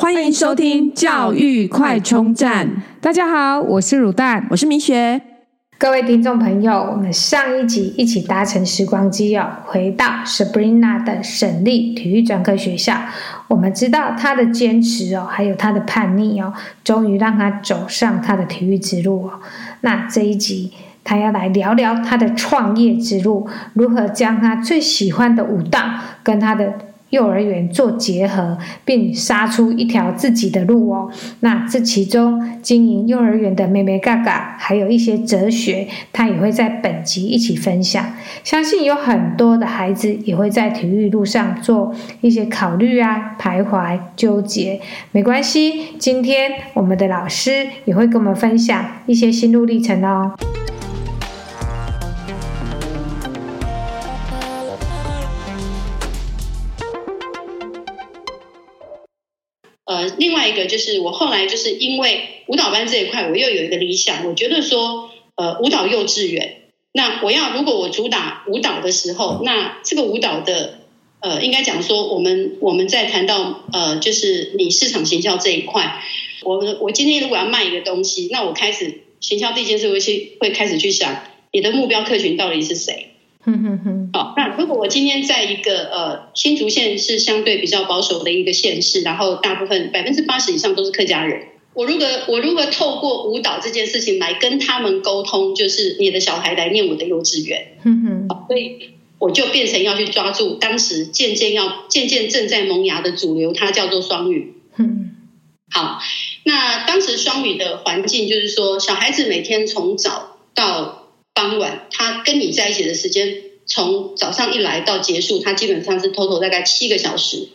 欢迎收听教育快充站。大家好，我是乳蛋，我是米雪。各位听众朋友，我们上一集一起搭乘时光机哦，回到 Sabrina 的省立体育专科学校。我们知道她的坚持哦，还有她的叛逆哦，终于让她走上她的体育之路哦。那这一集，他要来聊聊他的创业之路，如何将他最喜欢的舞蹈跟他的。幼儿园做结合，并杀出一条自己的路哦。那这其中经营幼儿园的妹妹嘎嘎，还有一些哲学，他也会在本集一起分享。相信有很多的孩子也会在体育路上做一些考虑啊、徘徊、纠结。没关系，今天我们的老师也会跟我们分享一些心路历程哦。另外一个就是我后来就是因为舞蹈班这一块，我又有一个理想，我觉得说，呃，舞蹈幼稚园，那我要如果我主打舞蹈的时候，那这个舞蹈的，呃，应该讲说，我们我们在谈到呃，就是你市场行销这一块，我我今天如果要卖一个东西，那我开始行销第一件事会去会开始去想，你的目标客群到底是谁？好，那如果我今天在一个呃新竹县是相对比较保守的一个县市，然后大部分百分之八十以上都是客家人，我如果我如果透过舞蹈这件事情来跟他们沟通，就是你的小孩来念我的幼稚园，嗯哼，所以我就变成要去抓住当时渐渐要渐渐正在萌芽的主流，它叫做双语，嗯，好，那当时双语的环境就是说，小孩子每天从早到傍晚，他跟你在一起的时间，从早上一来到结束，他基本上是 total 大概七个小时。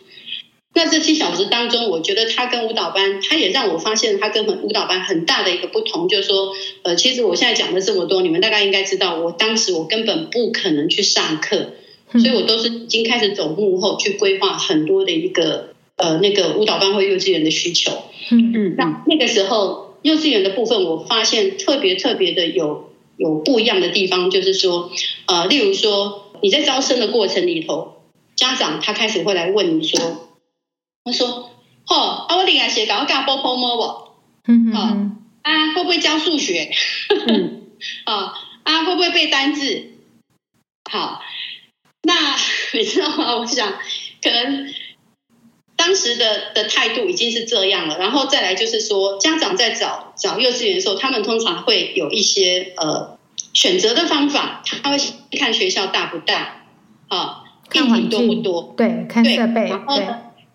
那这七小时当中，我觉得他跟舞蹈班，他也让我发现他跟舞蹈班很大的一个不同，就是说，呃，其实我现在讲了这么多，你们大概应该知道，我当时我根本不可能去上课，所以我都是已经开始走幕后去规划很多的一个呃那个舞蹈班或幼稚园的需求。嗯嗯，那那个时候幼稚园的部分，我发现特别特别的有。有不一样的地方，就是说，呃，例如说你在招生的过程里头，家长他开始会来问你说，他说，哦，啊，我另外写稿，我干波波摸不？嗯嗯，啊，啊，会不会教数学？嗯，啊，啊，会不会背单字？好，那 你知道吗？我想可能。当时的的态度已经是这样了，然后再来就是说，家长在找找幼稚园的时候，他们通常会有一些呃选择的方法，他会看学校大不大，啊，硬体多不多，对，看设备，然后对，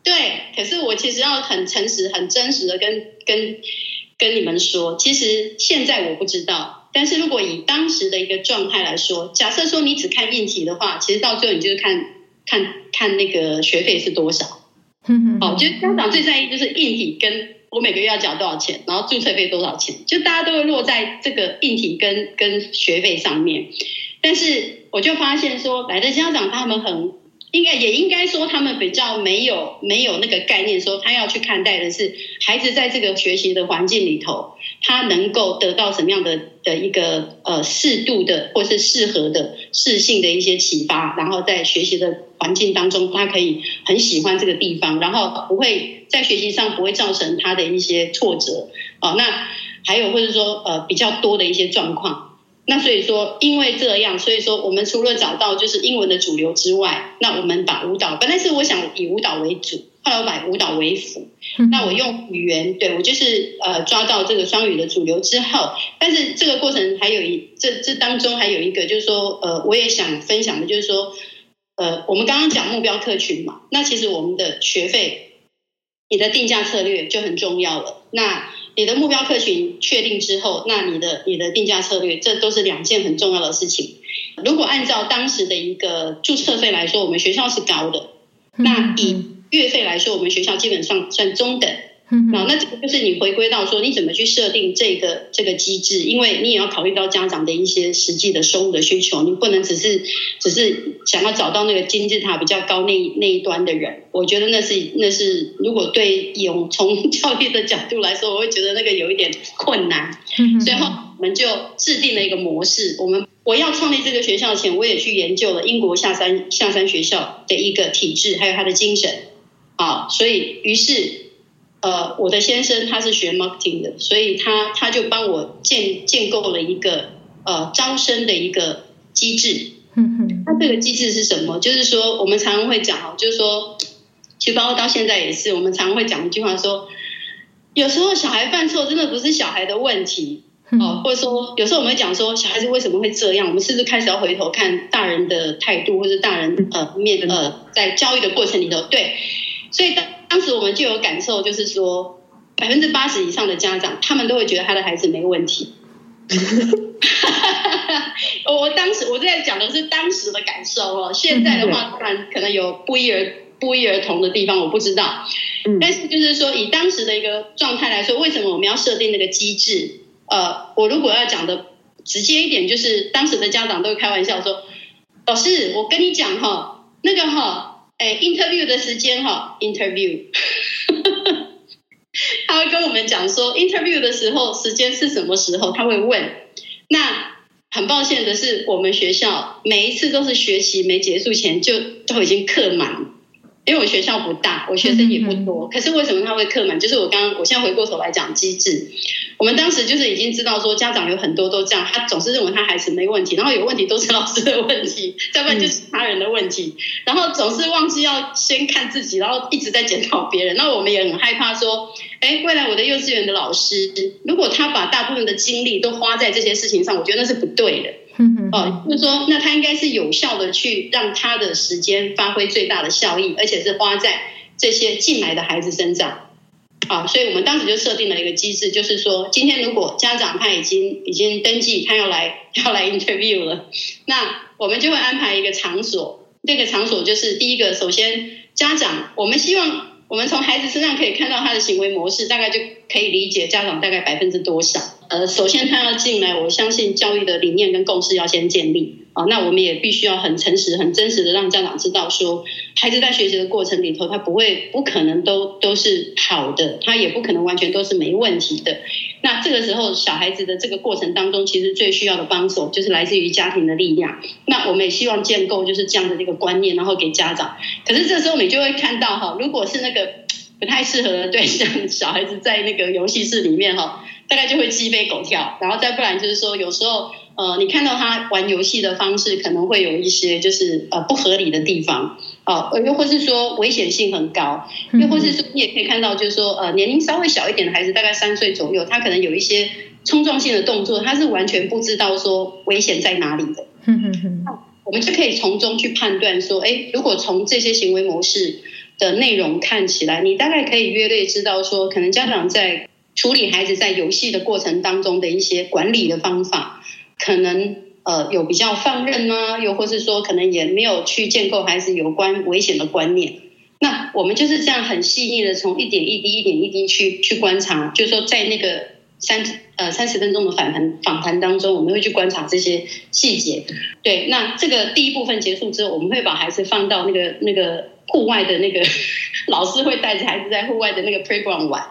对。可是我其实要很诚实、很真实的跟跟跟你们说，其实现在我不知道，但是如果以当时的一个状态来说，假设说你只看硬体的话，其实到最后你就是看看看那个学费是多少。好，就家长最在意就是硬体跟我每个月要缴多少钱，然后注册费多少钱，就大家都会落在这个硬体跟跟学费上面。但是我就发现说，来的家长他们很应该也应该说他们比较没有没有那个概念，说他要去看待的是孩子在这个学习的环境里头，他能够得到什么样的的一个呃适度的或是适合的适性的一些启发，然后在学习的。环境当中，他可以很喜欢这个地方，然后不会在学习上不会造成他的一些挫折哦。那还有或者说呃比较多的一些状况。那所以说，因为这样，所以说我们除了找到就是英文的主流之外，那我们把舞蹈本来是我想以舞蹈为主，后来我把舞蹈为辅。那我用语言，对，我就是呃抓到这个双语的主流之后，但是这个过程还有一这这当中还有一个就是说呃我也想分享的就是说。呃，我们刚刚讲目标客群嘛，那其实我们的学费，你的定价策略就很重要了。那你的目标客群确定之后，那你的你的定价策略，这都是两件很重要的事情。如果按照当时的一个注册费来说，我们学校是高的，那以月费来说，我们学校基本上算中等。嗯，那这个就是你回归到说，你怎么去设定这个这个机制？因为你也要考虑到家长的一些实际的收入的需求，你不能只是只是想要找到那个金字塔比较高那那一端的人。我觉得那是那是，如果对有从 教育的角度来说，我会觉得那个有一点困难。嗯，所以后我们就制定了一个模式。我们我要创立这个学校前，我也去研究了英国下山下山学校的一个体制，还有它的精神。啊，所以于是。呃，我的先生他是学 marketing 的，所以他他就帮我建建构了一个呃招生的一个机制。嗯哼，那这个机制是什么？就是说我们常常会讲哦，就是说，其实包括到现在也是，我们常常会讲一句话说，有时候小孩犯错真的不是小孩的问题哦，或者说有时候我们会讲说小孩子为什么会这样，我们是不是开始要回头看大人的态度，或者大人呃面呃在教育的过程里头，对，所以当。当时我们就有感受，就是说百分之八十以上的家长，他们都会觉得他的孩子没问题。我当时我在讲的是当时的感受哦，现在的话当然可能有不一而不一而同的地方，我不知道。但是就是说，以当时的一个状态来说，为什么我们要设定那个机制？呃，我如果要讲的直接一点，就是当时的家长都会开玩笑说：“老师，我跟你讲哈，那个哈。”哎，interview 的时间哈，interview，他会跟我们讲说，interview 的时候时间是什么时候？他会问。那很抱歉的是，我们学校每一次都是学期没结束前就都已经课满。因为我学校不大，我学生也不多，可是为什么他会客满？就是我刚刚，我现在回过头来讲机制，我们当时就是已经知道说家长有很多都这样，他总是认为他孩子没问题，然后有问题都是老师的问题，再不然就是他人的问题，然后总是忘记要先看自己，然后一直在检讨别人。那我们也很害怕说，哎，未来我的幼稚园的老师，如果他把大部分的精力都花在这些事情上，我觉得那是不对的。嗯哦，就是说，那他应该是有效的去让他的时间发挥最大的效益，而且是花在这些进来的孩子身上。啊，所以我们当时就设定了一个机制，就是说，今天如果家长他已经已经登记，他要来要来 interview 了，那我们就会安排一个场所。这个场所就是第一个，首先家长，我们希望我们从孩子身上可以看到他的行为模式，大概就可以理解家长大概百分之多少。呃，首先他要进来，我相信教育的理念跟共识要先建立啊。那我们也必须要很诚实、很真实的让家长知道，说孩子在学习的过程里头，他不会、不可能都都是好的，他也不可能完全都是没问题的。那这个时候，小孩子的这个过程当中，其实最需要的帮手就是来自于家庭的力量。那我们也希望建构就是这样的这个观念，然后给家长。可是这时候你就会看到哈，如果是那个不太适合的对象，小孩子在那个游戏室里面哈。大概就会鸡飞狗跳，然后再不然就是说，有时候呃，你看到他玩游戏的方式可能会有一些就是呃不合理的地方，啊、呃，又或是说危险性很高，又或是说你也可以看到就是说呃年龄稍微小一点的孩子，大概三岁左右，他可能有一些冲撞性的动作，他是完全不知道说危险在哪里的。那我们就可以从中去判断说，哎，如果从这些行为模式的内容看起来，你大概可以约略知道说，可能家长在。处理孩子在游戏的过程当中的一些管理的方法，可能呃有比较放任呢，又或是说可能也没有去建构孩子有关危险的观念。那我们就是这样很细腻的从一点一滴、一点一滴去去观察，就是说在那个三呃三十分钟的访谈访谈当中，我们会去观察这些细节。对，那这个第一部分结束之后，我们会把孩子放到那个那个户外的那个 老师会带着孩子在户外的那个 playground 玩。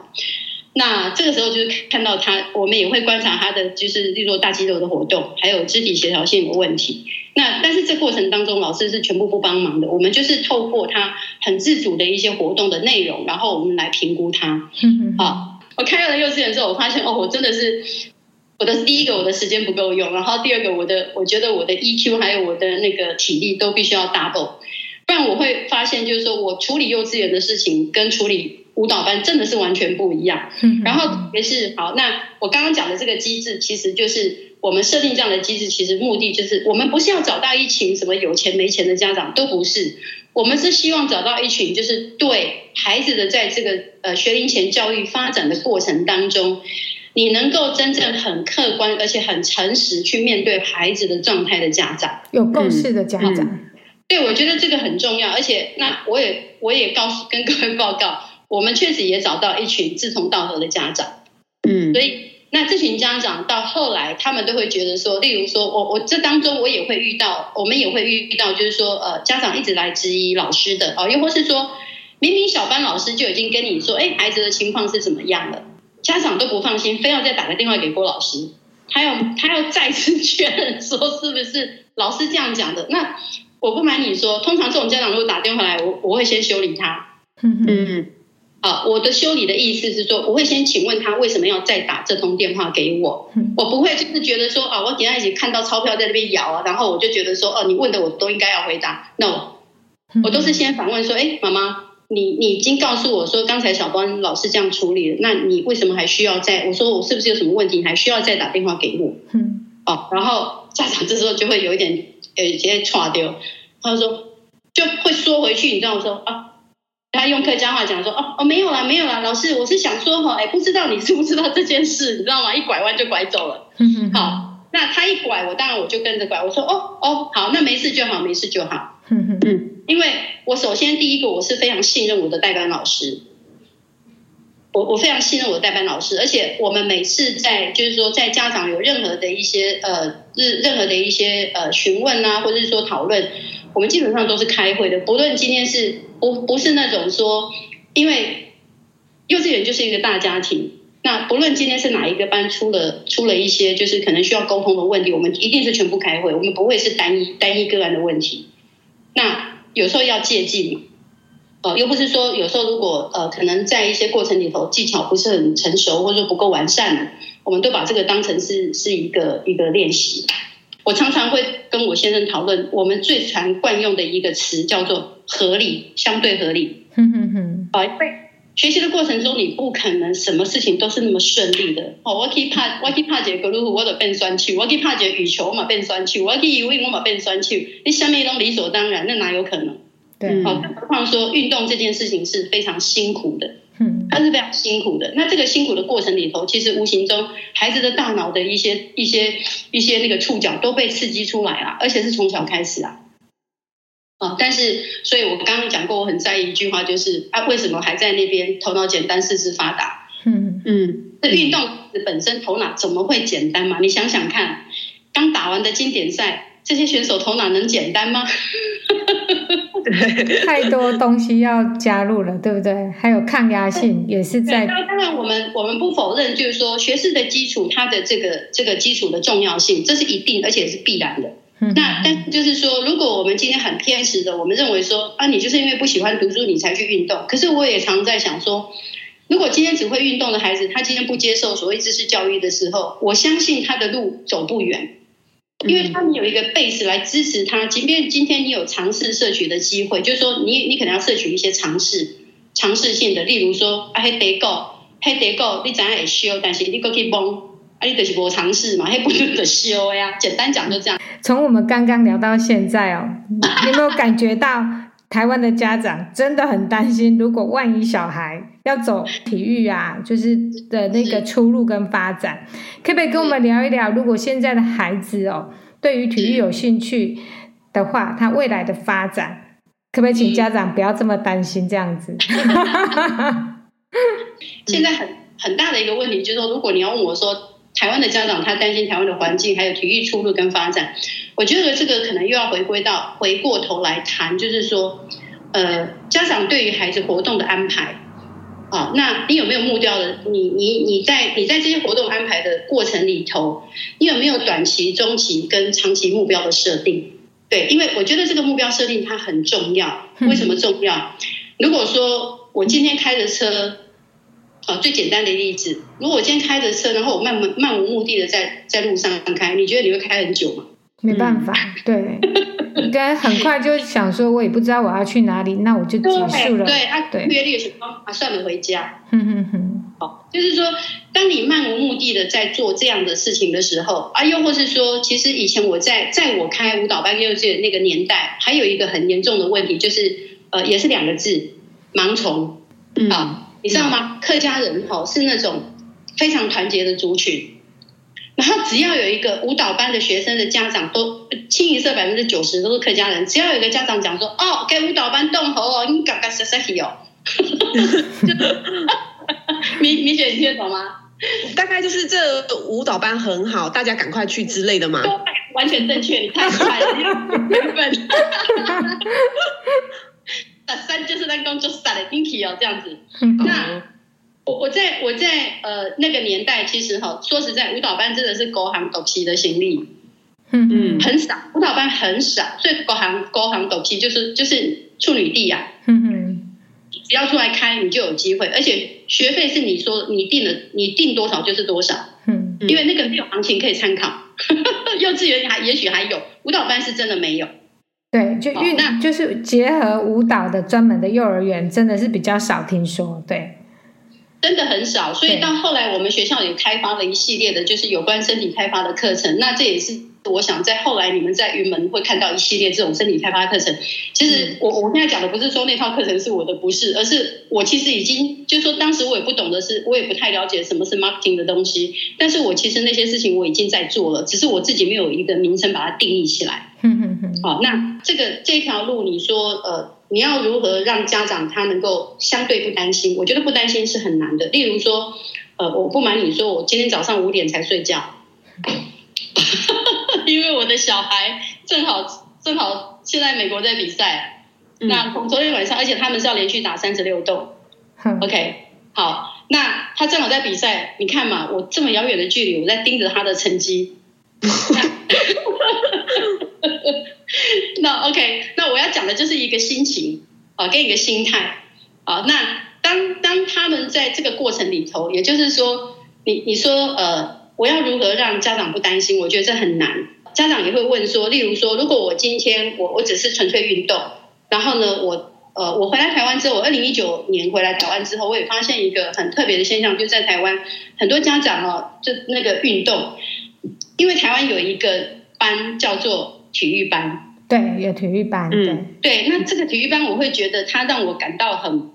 那这个时候就是看到他，我们也会观察他的，就是例如说大肌肉的活动，还有肢体协调性的问题。那但是这过程当中，老师是全部不帮忙的，我们就是透过他很自主的一些活动的内容，然后我们来评估他。嗯嗯。好，我开了幼稚园之后，我发现哦，我真的是我的第一个，我的时间不够用，然后第二个，我的我觉得我的 EQ 还有我的那个体力都必须要 double，不然我会发现就是说我处理幼稚园的事情跟处理。舞蹈班真的是完全不一样，然后也是好。那我刚刚讲的这个机制，其实就是我们设定这样的机制，其实目的就是我们不是要找到一群什么有钱没钱的家长，都不是。我们是希望找到一群，就是对孩子的在这个呃学龄前教育发展的过程当中，你能够真正很客观而且很诚实去面对孩子的状态的家长，有共识的家长。嗯嗯、对，我觉得这个很重要。而且那我也我也告诉跟各位报告。我们确实也找到一群志同道合的家长，嗯，所以那这群家长到后来，他们都会觉得说，例如说我我这当中我也会遇到，我们也会遇到，就是说呃，家长一直来质疑老师的哦，又或是说明明小班老师就已经跟你说，哎，孩子的情况是怎么样的，家长都不放心，非要再打个电话给郭老师，他要他要再次确认说是不是老师这样讲的。那我不瞒你说，通常这种家长如果打电话来，我我会先修理他，嗯。嗯。啊，我的修理的意思是说，我会先请问他为什么要再打这通电话给我，我不会就是觉得说啊，我等下已经看到钞票在那边摇啊，然后我就觉得说，哦，你问的我都应该要回答，no，我都是先反问说，哎，妈妈，你你已经告诉我说刚才小光老师这样处理了，那你为什么还需要再？我说我是不是有什么问题，你还需要再打电话给我？嗯，哦，然后家长这时候就会有一点呃，直接岔掉，他就说就会缩回去，你知道我说啊。他用客家话讲说：“哦哦，没有啦，没有啦，老师，我是想说哈，哎，不知道你知不知道这件事，你知道吗？一拐弯就拐走了。好，那他一拐，我当然我就跟着拐。我说：哦哦，好，那没事就好，没事就好。嗯嗯，因为我首先第一个，我是非常信任我的代班老师，我我非常信任我的代班老师，而且我们每次在就是说在家长有任何的一些呃任任何的一些呃询问啊，或者是说讨论。”我们基本上都是开会的，不论今天是不不是那种说，因为幼稚园就是一个大家庭，那不论今天是哪一个班出了出了一些就是可能需要沟通的问题，我们一定是全部开会，我们不会是单一单一个案的问题。那有时候要借镜，呃，又不是说有时候如果呃可能在一些过程里头技巧不是很成熟或者说不够完善，我们都把这个当成是是一个一个练习。我常常会跟我先生讨论，我们最常惯用的一个词叫做合理，相对合理。嗯哼哼。啊，因为学习的过程中，你不可能什么事情都是那么顺利的。哦，我可以怕，我可以怕这个路，我都变酸气；我可以怕这羽球嘛，变酸气；我可以游泳，我嘛变酸气。你下面一种理所当然，那哪有可能？对。好，更何况说运动这件事情是非常辛苦的。嗯，它是非常辛苦的。那这个辛苦的过程里头，其实无形中孩子的大脑的一些、一些、一些那个触角都被刺激出来了，而且是从小开始啊。啊，但是，所以我刚刚讲过，我很在意一句话，就是啊，为什么还在那边头脑简单、四肢发达？嗯嗯，这运动本身头脑怎么会简单嘛？你想想看，刚打完的经典赛，这些选手头脑能简单吗？太多东西要加入了，对不对？还有抗压性也是在。当然，我们我们不否认，就是说学士的基础，它的这个这个基础的重要性，这是一定而且是必然的。嗯、那但就是说，如果我们今天很偏食的，我们认为说啊，你就是因为不喜欢读书，你才去运动。可是我也常在想说，如果今天只会运动的孩子，他今天不接受所谓知识教育的时候，我相信他的路走不远。因为他们有一个 base 来支持他，即便今天你有尝试摄取的机会，就是说你你可能要摄取一些尝试、尝试性的，例如说啊，黑得够，黑得够，你怎样也修，但是你过去崩，啊，你就是无尝试嘛，黑不就得修呀。简单讲就这样。从我们刚刚聊到现在哦，你有没有感觉到？台湾的家长真的很担心，如果万一小孩要走体育啊，就是的那个出路跟发展，可不可以跟我们聊一聊？如果现在的孩子哦，对于体育有兴趣的话，他未来的发展，可不可以请家长不要这么担心这样子？现在很很大的一个问题就是说，如果你要问我说。台湾的家长他担心台湾的环境，还有体育出路跟发展。我觉得这个可能又要回归到回过头来谈，就是说，呃，家长对于孩子活动的安排，啊，那你有没有目标的？你你你在你在这些活动安排的过程里头，你有没有短期、中期跟长期目标的设定？对，因为我觉得这个目标设定它很重要。为什么重要？如果说我今天开着车。啊，最简单的例子，如果我今天开着车，然后我漫漫无目的的在在路上开，你觉得你会开很久吗？没办法，对，应该很快就想说，我也不知道我要去哪里，那我就结束了。对，啊，对，约略什么啊，算了，回家。哼哼哼，好，就是说，当你漫无目的的在做这样的事情的时候，啊，又或是说，其实以前我在在我开舞蹈班幼稚园那个年代，还有一个很严重的问题，就是呃，也是两个字，盲从，嗯。啊你知道吗？客家人吼是那种非常团结的族群，然后只要有一个舞蹈班的学生的家长都清一色百分之九十都是客家人，只要有一个家长讲说哦，给舞蹈班动喉哦，你嘎嘎啥啥去哦，米米姐你听得懂吗？大概就是这舞蹈班很好，大家赶快去之类的嘛。完全正确，你太厉害了，原本。三就是那工作散的 Dinky 哦，这样子。那我我在我在呃那个年代，其实哈说实在，舞蹈班真的是高行陡起的行李，嗯嗯，很少舞蹈班很少，所以高行高行陡起就是就是处女地呀，嗯嗯。只要出来开，你就有机会，而且学费是你说你定的，你定多少就是多少。嗯，因为那个没有行情可以参考。幼稚园还也许还有，舞蹈班是真的没有。对，就运、哦、那就是结合舞蹈的专门的幼儿园，真的是比较少听说。对。真的很少，所以到后来我们学校也开发了一系列的，就是有关身体开发的课程。那这也是我想在后来你们在云门会看到一系列这种身体开发课程。其实我我现在讲的不是说那套课程是我的，不是，而是我其实已经就是说当时我也不懂得是，我也不太了解什么是 marketing 的东西。但是我其实那些事情我已经在做了，只是我自己没有一个名称把它定义起来。好，那这个这条路你说呃。你要如何让家长他能够相对不担心？我觉得不担心是很难的。例如说，呃，我不瞒你说，我今天早上五点才睡觉，因为我的小孩正好正好现在美国在比赛，嗯、那从昨天晚上，而且他们是要连续打三十六洞。嗯、OK，好，那他正好在比赛，你看嘛，我这么遥远的距离，我在盯着他的成绩。那 那 OK，那我要讲的就是一个心情啊，跟一个心态啊。那当当他们在这个过程里头，也就是说，你你说呃，我要如何让家长不担心？我觉得这很难。家长也会问说，例如说，如果我今天我我只是纯粹运动，然后呢，我呃我回来台湾之后，我二零一九年回来台湾之后，我也发现一个很特别的现象，就在台湾很多家长哦，就那个运动，因为台湾有一个班叫做。体育班，对，有体育班，对、嗯，对。那这个体育班，我会觉得它让我感到很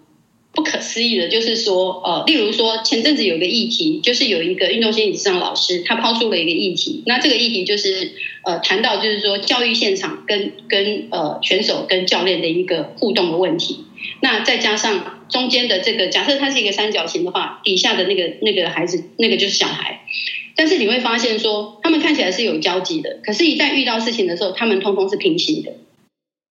不可思议的，就是说，呃，例如说前阵子有个议题，就是有一个运动心理咨商老师，他抛出了一个议题。那这个议题就是，呃，谈到就是说教育现场跟跟呃选手跟教练的一个互动的问题。那再加上中间的这个，假设它是一个三角形的话，底下的那个那个孩子，那个就是小孩。但是你会发现说，他们看起来是有交集的，可是，一旦遇到事情的时候，他们通通是平行的。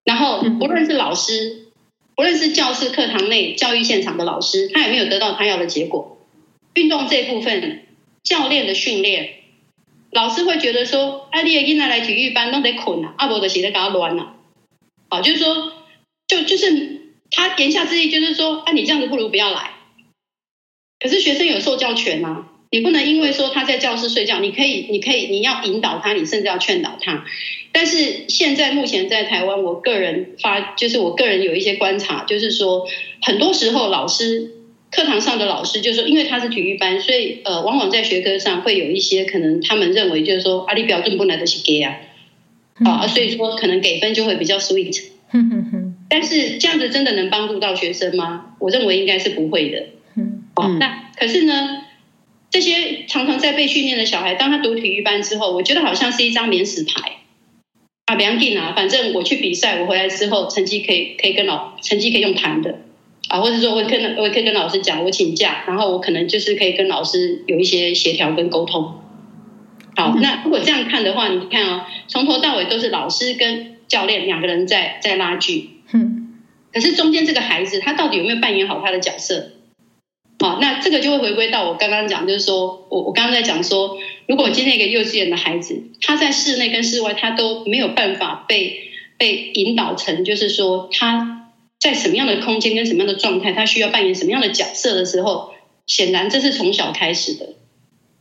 然后，不论是老师，不论是教室、课堂内、教育现场的老师，他也没有得到他要的结果。运动这部分，教练的训练，老师会觉得说，啊，你的囡仔来体育班都得捆啊，阿伯的鞋在给他乱了。好，就是说，就就是他言下之意就是说，啊，你这样子不如不要来。可是学生有受教权啊。你不能因为说他在教室睡觉，你可以，你可以，你要引导他，你甚至要劝导他。但是现在目前在台湾，我个人发，就是我个人有一些观察，就是说，很多时候老师课堂上的老师，就是说，因为他是体育班，所以呃，往往在学科上会有一些可能他们认为就是说，阿里标准不来得及给啊，啊，所以说可能给分就会比较 sweet。但是这样子真的能帮助到学生吗？我认为应该是不会的。哦，那可是呢？这些常常在被训练的小孩，当他读体育班之后，我觉得好像是一张免死牌。啊，不要紧啊，反正我去比赛，我回来之后成绩可以可以跟老成绩可以用谈的。啊，或者说我跟我可以跟老师讲，我请假，然后我可能就是可以跟老师有一些协调跟沟通。好，那如果这样看的话，你看哦，从头到尾都是老师跟教练两个人在在拉锯，嗯，可是中间这个孩子他到底有没有扮演好他的角色？好，那这个就会回归到我刚刚讲，就是说我我刚刚在讲说，如果今天一个幼稚园的孩子，他在室内跟室外，他都没有办法被被引导成，就是说他在什么样的空间跟什么样的状态，他需要扮演什么样的角色的时候，显然这是从小开始的。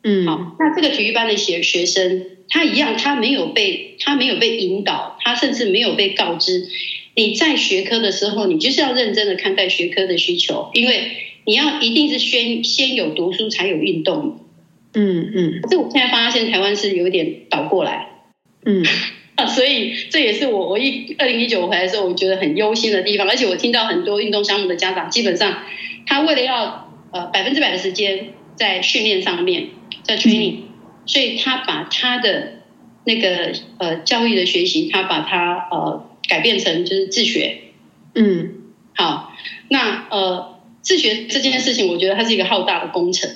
嗯，好，那这个体育班的学学生，他一样，他没有被他没有被引导，他甚至没有被告知，你在学科的时候，你就是要认真的看待学科的需求，因为。你要一定是先先有读书才有运动，嗯嗯。可是我现在发现台湾是有点倒过来，嗯，啊 所以这也是我我一二零一九回来的时候，我觉得很忧心的地方。而且我听到很多运动项目的家长，基本上他为了要呃百分之百的时间在训练上面，在 training，所以他把他的那个呃教育的学习，他把它呃改变成就是自学，嗯，好，那呃。自学这件事情，我觉得它是一个浩大的工程。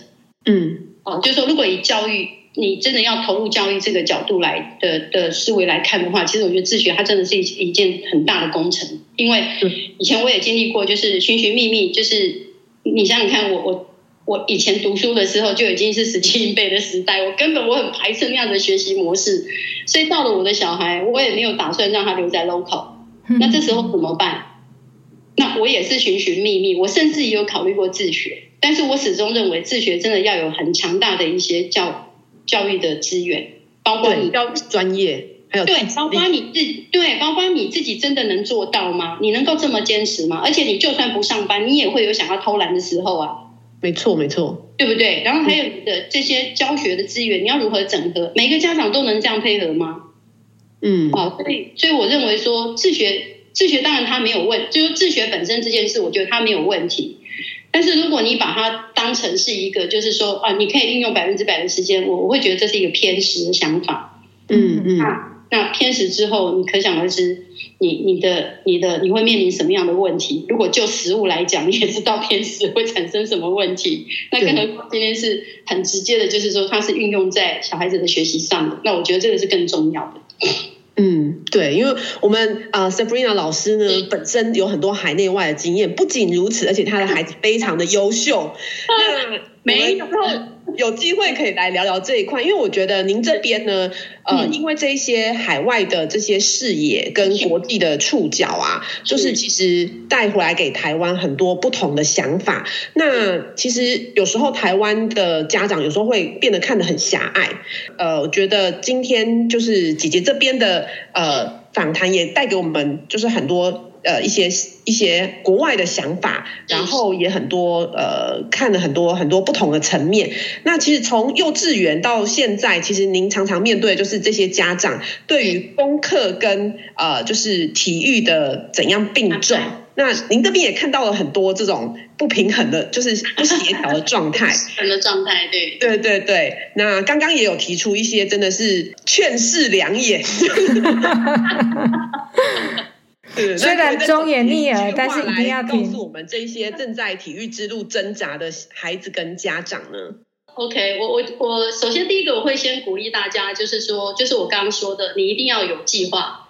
嗯，哦，就是说，如果以教育，你真的要投入教育这个角度来的的思维来看的话，其实我觉得自学它真的是一一件很大的工程。因为以前我也经历过，就是寻寻觅觅，就是你想想看我，我我我以前读书的时候就已经是死记硬背的时代，我根本我很排斥那样的学习模式，所以到了我的小孩，我也没有打算让他留在 local。那这时候怎么办？那我也是寻寻觅觅，我甚至也有考虑过自学，但是我始终认为自学真的要有很强大的一些教教育的资源，包括你要专业，还有对，包括你自对，包括你自己真的能做到吗？你能够这么坚持吗？而且你就算不上班，你也会有想要偷懒的时候啊。没错，没错，对不对？然后还有你的这些教学的资源，你要如何整合？每个家长都能这样配合吗？嗯，好，所以所以我认为说自学自学当然它没有问，就是自学本身这件事，我觉得它没有问题。但是如果你把它当成是一个，就是说啊，你可以运用百分之百的时间，我我会觉得这是一个偏食的想法。嗯嗯。那偏食之后，你可想而知，你你的你的你会面临什么样的问题？如果就食物来讲，你也知道偏食会产生什么问题。那更何况今天是很直接的，就是说它是运用在小孩子的学习上的。那我觉得这个是更重要的。嗯，对，因为我们啊、呃、Sabrina 老师呢本身有很多海内外的经验，不仅如此，而且她的孩子非常的优秀。那 没有。有机会可以来聊聊这一块，因为我觉得您这边呢，呃，因为这一些海外的这些视野跟国际的触角啊，就是其实带回来给台湾很多不同的想法。那其实有时候台湾的家长有时候会变得看得很狭隘。呃，我觉得今天就是姐姐这边的呃访谈也带给我们就是很多。呃，一些一些国外的想法，然后也很多呃，看了很多很多不同的层面。那其实从幼稚园到现在，其实您常常面对就是这些家长对于功课跟呃就是体育的怎样并重。那您这边也看到了很多这种不平衡的，就是不协调的状态。的状态，对对对对。那刚刚也有提出一些真的是劝世良言。虽然忠言逆耳，但是一定要听。告诉我们这些正在体育之路挣扎的孩子跟家长呢？OK，我我我首先第一个我会先鼓励大家，就是说，就是我刚刚说的，你一定要有计划。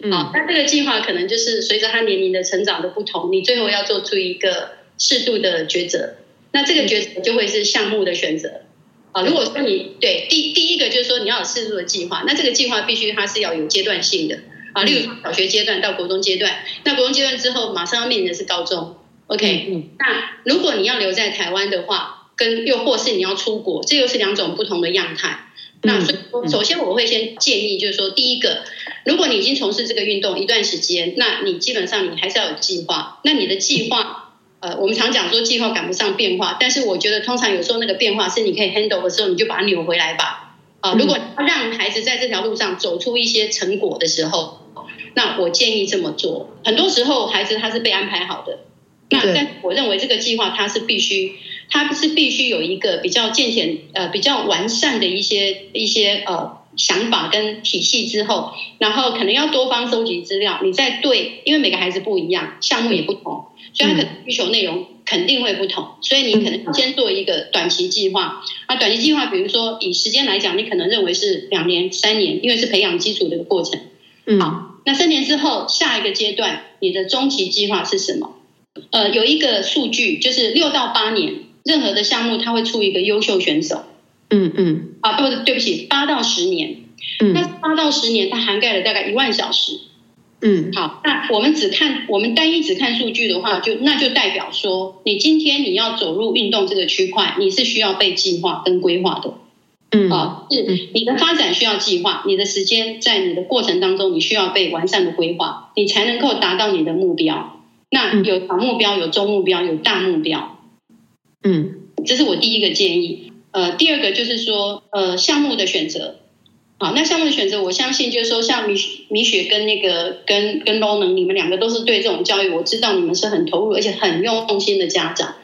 嗯，好，那这个计划可能就是随着他年龄的成长的不同，你最后要做出一个适度的抉择。那这个抉择就会是项目的选择。啊，如果说你对第第一个就是说你要有适度的计划，那这个计划必须它是要有阶段性的。啊，例如从小学阶段到国中阶段，那国中阶段之后马上要面临的是高中，OK？嗯，那如果你要留在台湾的话，跟又或是你要出国，这又是两种不同的样态。那所以首先我会先建议，就是说，第一个，如果你已经从事这个运动一段时间，那你基本上你还是要有计划。那你的计划，呃，我们常讲说计划赶不上变化，但是我觉得通常有时候那个变化是你可以 handle 的时候，你就把它扭回来吧。啊，如果让孩子在这条路上走出一些成果的时候，那我建议这么做。很多时候孩子他是被安排好的，那但我认为这个计划它是必须，它是必须有一个比较健全呃比较完善的一些一些呃想法跟体系之后，然后可能要多方收集资料，你再对，因为每个孩子不一样，项目也不同，所以他可能需求内容。肯定会不同，所以你可能先做一个短期计划。那，短期计划，比如说以时间来讲，你可能认为是两年、三年，因为是培养基础的一个过程。嗯，好，那三年之后，下一个阶段，你的终极计划是什么？呃，有一个数据，就是六到八年，任何的项目它会出一个优秀选手。嗯嗯。啊，不，对不起，八到十年。嗯。那八到十年，它涵盖了大概一万小时。嗯，好，那我们只看我们单一只看数据的话，就那就代表说，你今天你要走入运动这个区块，你是需要被计划跟规划的。嗯，啊，是你的发展需要计划，你的时间在你的过程当中，你需要被完善的规划，你才能够达到你的目标。那有小目标，有中目标，有大目标。嗯，这是我第一个建议。呃，第二个就是说，呃，项目的选择。好，那项目的选择，我相信就是说，像米米雪跟那个跟跟 Low 能你们两个都是对这种教育，我知道你们是很投入而且很用心的家长。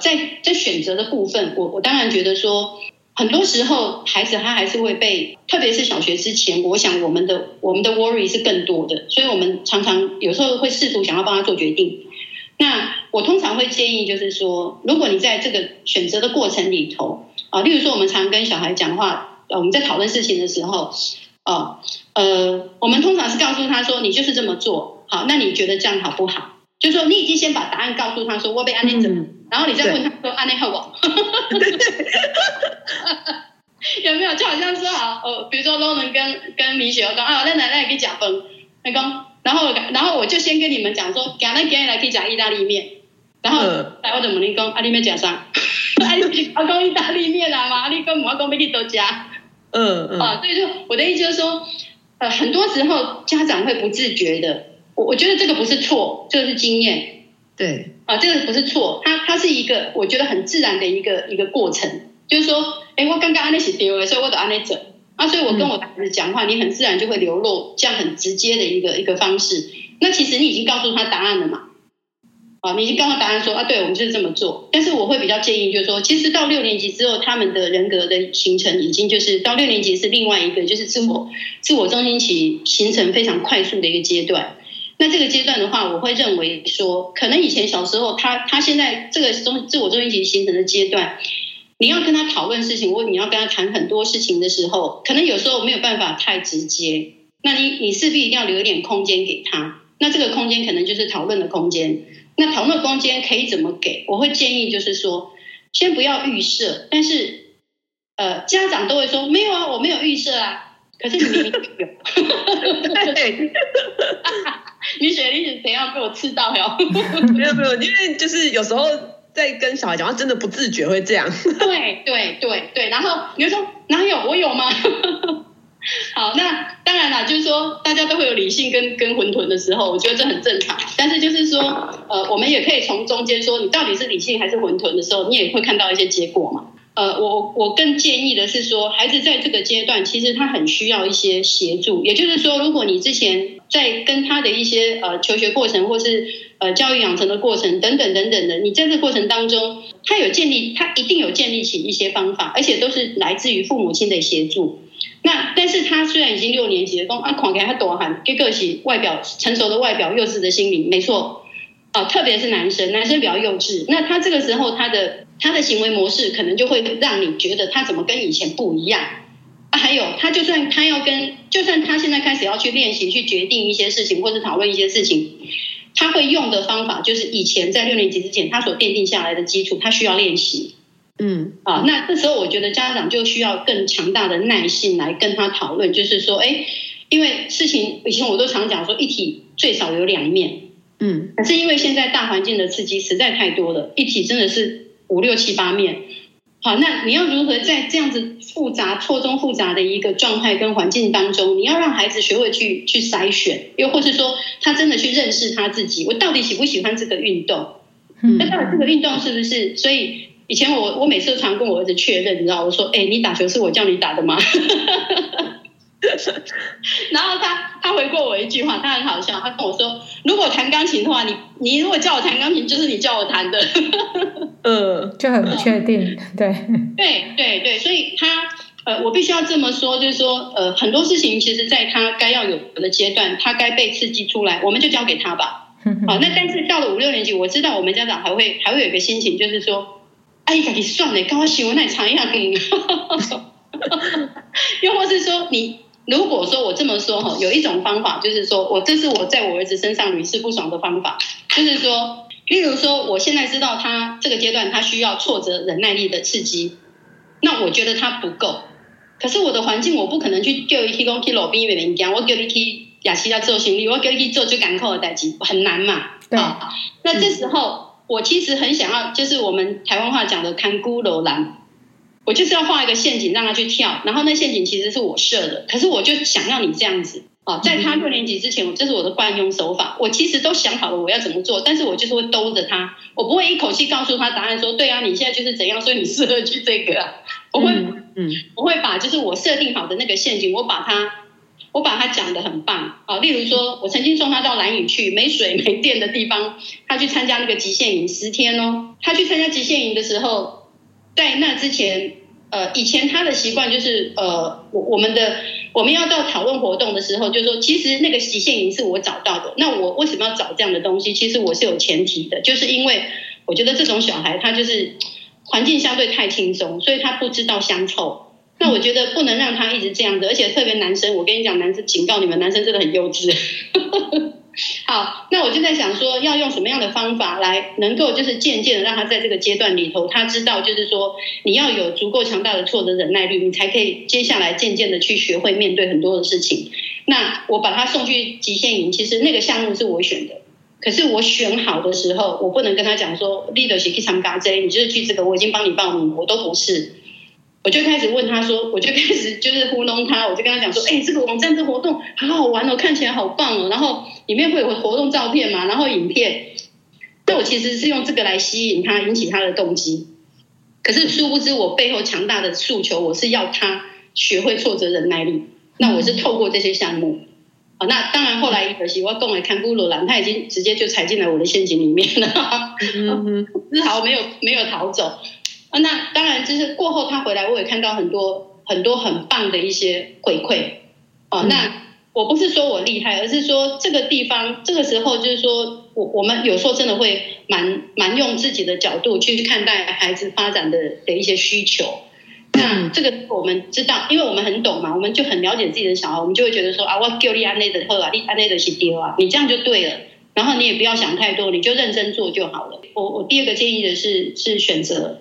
在在选择的部分，我我当然觉得说，很多时候孩子他还是会被，特别是小学之前，我想我们的我们的 worry 是更多的，所以我们常常有时候会试图想要帮他做决定。那我通常会建议就是说，如果你在这个选择的过程里头啊，例如说我们常跟小孩讲话。我们在讨论事情的时候，哦，呃，我们通常是告诉他说，你就是这么做，好，那你觉得这样好不好？就是说你已经先把答案告诉他说，我被安内怎么，然后你再问他说，安内好不好？好像说好，呃，比如说 Ronan 跟跟米雪儿讲啊，那奶奶给你讲分，那讲然后然后我就先跟你们讲说，赶快赶紧来可以讲意大利面，然后来我怎么你讲阿里面讲啥？阿里阿讲意大利面啊嘛，阿里讲我讲要去多加，嗯嗯。啊，所以就我的意思就是说，呃，很多时候家长会不自觉的，我我觉得这个不是错，这个是经验，对，啊，这个不是错，它它是一个我觉得很自然的一个一个过程，就是说，哎，我刚刚安那是丢了，所以我得安那整。啊，所以我跟我的孩子讲话，你很自然就会流露这样很直接的一个一个方式。那其实你已经告诉他答案了嘛？啊，你已经告诉他答案说啊，对，我们就是这么做。但是我会比较建议，就是说，其实到六年级之后，他们的人格的形成已经就是到六年级是另外一个就是自我自我中心期形成非常快速的一个阶段。那这个阶段的话，我会认为说，可能以前小时候他他现在这个中自我中心期形成的阶段。你要跟他讨论事情，或你要跟他谈很多事情的时候，可能有时候没有办法太直接。那你你势必一定要留一点空间给他。那这个空间可能就是讨论的空间。那讨论的空间可以怎么给？我会建议就是说，先不要预设。但是，呃，家长都会说没有啊，我没有预设啊。可是你明明有。对。你雪莉是怎样被我刺到哟？没有没有，因为就是有时候。在跟小孩讲话，真的不自觉会这样。对对对对，然后你就说哪有我有吗？好，那当然了，就是说大家都会有理性跟跟混沌的时候，我觉得这很正常。但是就是说，呃，我们也可以从中间说，你到底是理性还是混沌的时候，你也会看到一些结果嘛。呃，我我更建议的是说，孩子在这个阶段，其实他很需要一些协助。也就是说，如果你之前在跟他的一些呃求学过程，或是呃教育养成的过程等等等等的，你在这过程当中，他有建立，他一定有建立起一些方法，而且都是来自于父母亲的协助。那但是他虽然已经六年级了，啊，狂给他多喊，给个起外表成熟的外表，幼稚的心灵，没错。啊，特别是男生，男生比较幼稚，那他这个时候他的他的行为模式可能就会让你觉得他怎么跟以前不一样啊？还有，他就算他要跟，就算他现在开始要去练习去决定一些事情，或是讨论一些事情，他会用的方法就是以前在六年级之前他所奠定下来的基础，他需要练习。嗯，啊，那这时候我觉得家长就需要更强大的耐性来跟他讨论，就是说，哎，因为事情以前我都常讲说，一体最少有两面。嗯，可是因为现在大环境的刺激实在太多了，一体真的是五六七八面。好，那你要如何在这样子复杂、错综复杂的一个状态跟环境当中，你要让孩子学会去去筛选，又或是说他真的去认识他自己，我到底喜不喜欢这个运动？嗯，那到底这个运动是不是？所以以前我我每次都常跟我儿子确认，你知道，我说，哎、欸，你打球是我叫你打的吗？然后他他回过我一句话，他很好笑，他跟我说：“如果弹钢琴的话，你你如果叫我弹钢琴，就是你叫我弹的。”呃，就很不确定，对对对对，所以他呃，我必须要这么说，就是说呃，很多事情其实在他该要有的阶段，他该被刺激出来，我们就交给他吧。好，那但是到了五六年级，我知道我们家长还会还会有一个心情，就是说：“哎呀，你算了，跟我喜欢那长一样。” 又或是说你。如果说我这么说哈，有一种方法就是说，我这是我在我儿子身上屡试不爽的方法，就是说，例如说，我现在知道他这个阶段他需要挫折忍耐力的刺激，那我觉得他不够，可是我的环境我不可能去叫你提供去路边的人家，我叫你去雅西亚做行李，我叫你去做最赶扣的代志，很难嘛。对。好，那这时候我其实很想要，就是我们台湾话讲的看孤楼兰。我就是要画一个陷阱让他去跳，然后那陷阱其实是我设的，可是我就想要你这样子哦，在他六年级之前，这是我的惯用手法。我其实都想好了我要怎么做，但是我就是会兜着他，我不会一口气告诉他答案说，说对啊，你现在就是怎样，所以你适合去这个啊。我会，嗯，我会把就是我设定好的那个陷阱，我把它，我把它讲的很棒啊。例如说，我曾经送他到蓝屿去没水没电的地方，他去参加那个极限营十天哦。他去参加极限营的时候，在那之前。呃，以前他的习惯就是，呃，我我们的我们要到讨论活动的时候，就是说，其实那个极限营是我找到的。那我为什么要找这样的东西？其实我是有前提的，就是因为我觉得这种小孩他就是环境相对太轻松，所以他不知道乡愁。那我觉得不能让他一直这样子，而且特别男生，我跟你讲，男生警告你们，男生真的很幼稚。好，那我就在想说，要用什么样的方法来能够就是渐渐的让他在这个阶段里头，他知道就是说，你要有足够强大的挫折忍耐力，你才可以接下来渐渐的去学会面对很多的事情。那我把他送去极限营，其实那个项目是我选的，可是我选好的时候，我不能跟他讲说，leader 去参加这，你就是去这个，我已经帮你报名，我都不是。我就开始问他说，我就开始就是糊弄他，我就跟他讲说，哎、欸，这个网站这活动好好玩哦，看起来好棒哦，然后里面会有活动照片嘛，然后影片，那我其实是用这个来吸引他，引起他的动机。可是殊不知，我背后强大的诉求，我是要他学会挫折忍耐力。那我是透过这些项目，啊，那当然后来可惜我跟来看布鲁兰，他已经直接就踩进来我的陷阱里面了，嗯，丝毫没有没有逃走。啊，那当然，就是过后他回来，我也看到很多很多很棒的一些回馈。哦，那我不是说我厉害，而是说这个地方这个时候，就是说我我们有时候真的会蛮蛮用自己的角度去看待孩子发展的的一些需求。那这个我们知道，因为我们很懂嘛，我们就很了解自己的小孩，我们就会觉得说啊，我叫你安内的好啊，你安内的是丢啊，你这样就对了。然后你也不要想太多，你就认真做就好了。我我第二个建议的是是选择。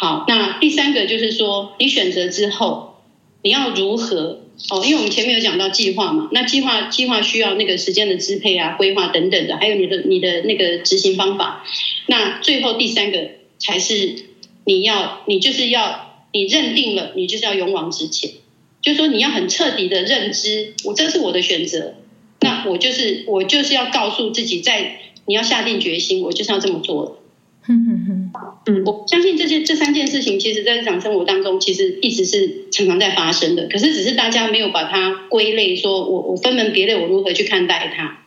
好，那第三个就是说，你选择之后，你要如何哦？因为我们前面有讲到计划嘛，那计划计划需要那个时间的支配啊、规划等等的，还有你的你的那个执行方法。那最后第三个才是你要，你就是要你认定了，你就是要勇往直前，就是说你要很彻底的认知，我这是我的选择，那我就是我就是要告诉自己，在你要下定决心，我就是要这么做了。嗯我相信这些这三件事情，其实在日常生活当中，其实一直是常常在发生的。可是只是大家没有把它归类，说我我分门别类，我如何去看待它？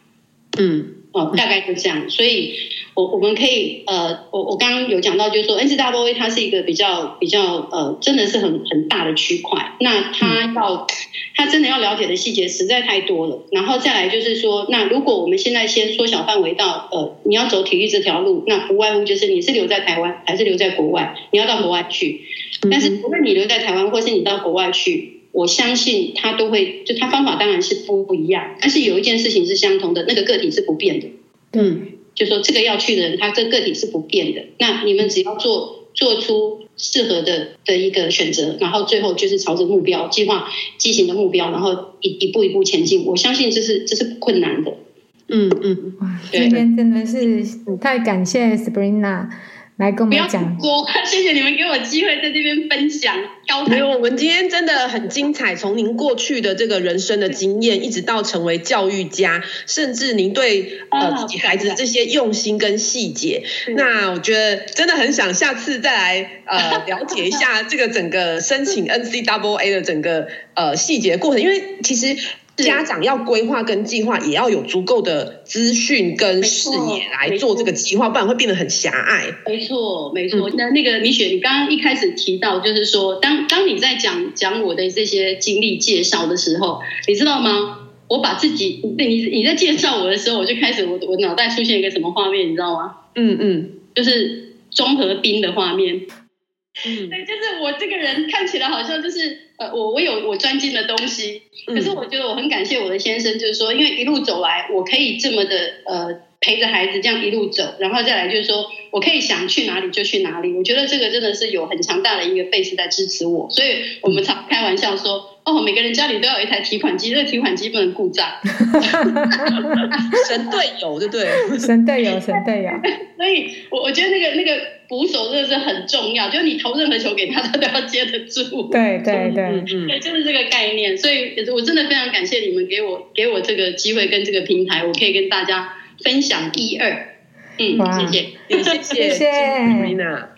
嗯，哦，大概就这样。所以，我我们可以呃，我我刚刚有讲到，就是说 N C W A 它是一个比较比较呃，真的是很很大的区块。那它要。他真的要了解的细节实在太多了，然后再来就是说，那如果我们现在先缩小范围到，呃，你要走体育这条路，那不外乎就是你是留在台湾还是留在国外，你要到国外去。但是无论你留在台湾或是你到国外去，我相信他都会，就他方法当然是不不一样，但是有一件事情是相同的，那个个体是不变的。嗯，就说这个要去的人，他这个个体是不变的。那你们只要做做出。适合的的一个选择，然后最后就是朝着目标计划进行的目标，然后一一步一步前进。我相信这是这是不困难的。嗯嗯，哇，今天真的是太感谢 Sabrina。来跟我们讲，说 谢谢你们给我机会在这边分享。没有，我们今天真的很精彩，从您过去的这个人生的经验，一直到成为教育家，甚至您对呃自己孩子的这些用心跟细节。那我觉得真的很想下次再来呃 了解一下这个整个申请 NCAA 的整个呃细节过程，因为其实。家长要规划跟计划，也要有足够的资讯跟视野来做这个计划，不然会变得很狭隘。没错，没错。那、嗯、那个米雪，你刚刚一开始提到，就是说，当当你在讲讲我的这些经历介绍的时候，你知道吗？我把自己，你你在介绍我的时候，我就开始我我脑袋出现一个什么画面，你知道吗？嗯嗯，就是综合兵的画面。嗯，对，就是我这个人看起来好像就是呃，我我有我专精的东西，可是我觉得我很感谢我的先生，就是说，因为一路走来，我可以这么的呃陪着孩子这样一路走，然后再来就是说我可以想去哪里就去哪里，我觉得这个真的是有很强大的一个 base 在支持我，所以我们常开玩笑说。哦，每个人家里都要有一台提款机，这个提款机不能故障。神队友，对不对？神队友，神队友。所以，我我觉得那个那个捕手真的是很重要，就是你投任何球给他，他都要接得住。对对对，嗯嗯，对，就是这个概念。所以，我真的非常感谢你们给我给我这个机会跟这个平台，我可以跟大家分享一二。嗯，谢谢，谢谢，谢谢。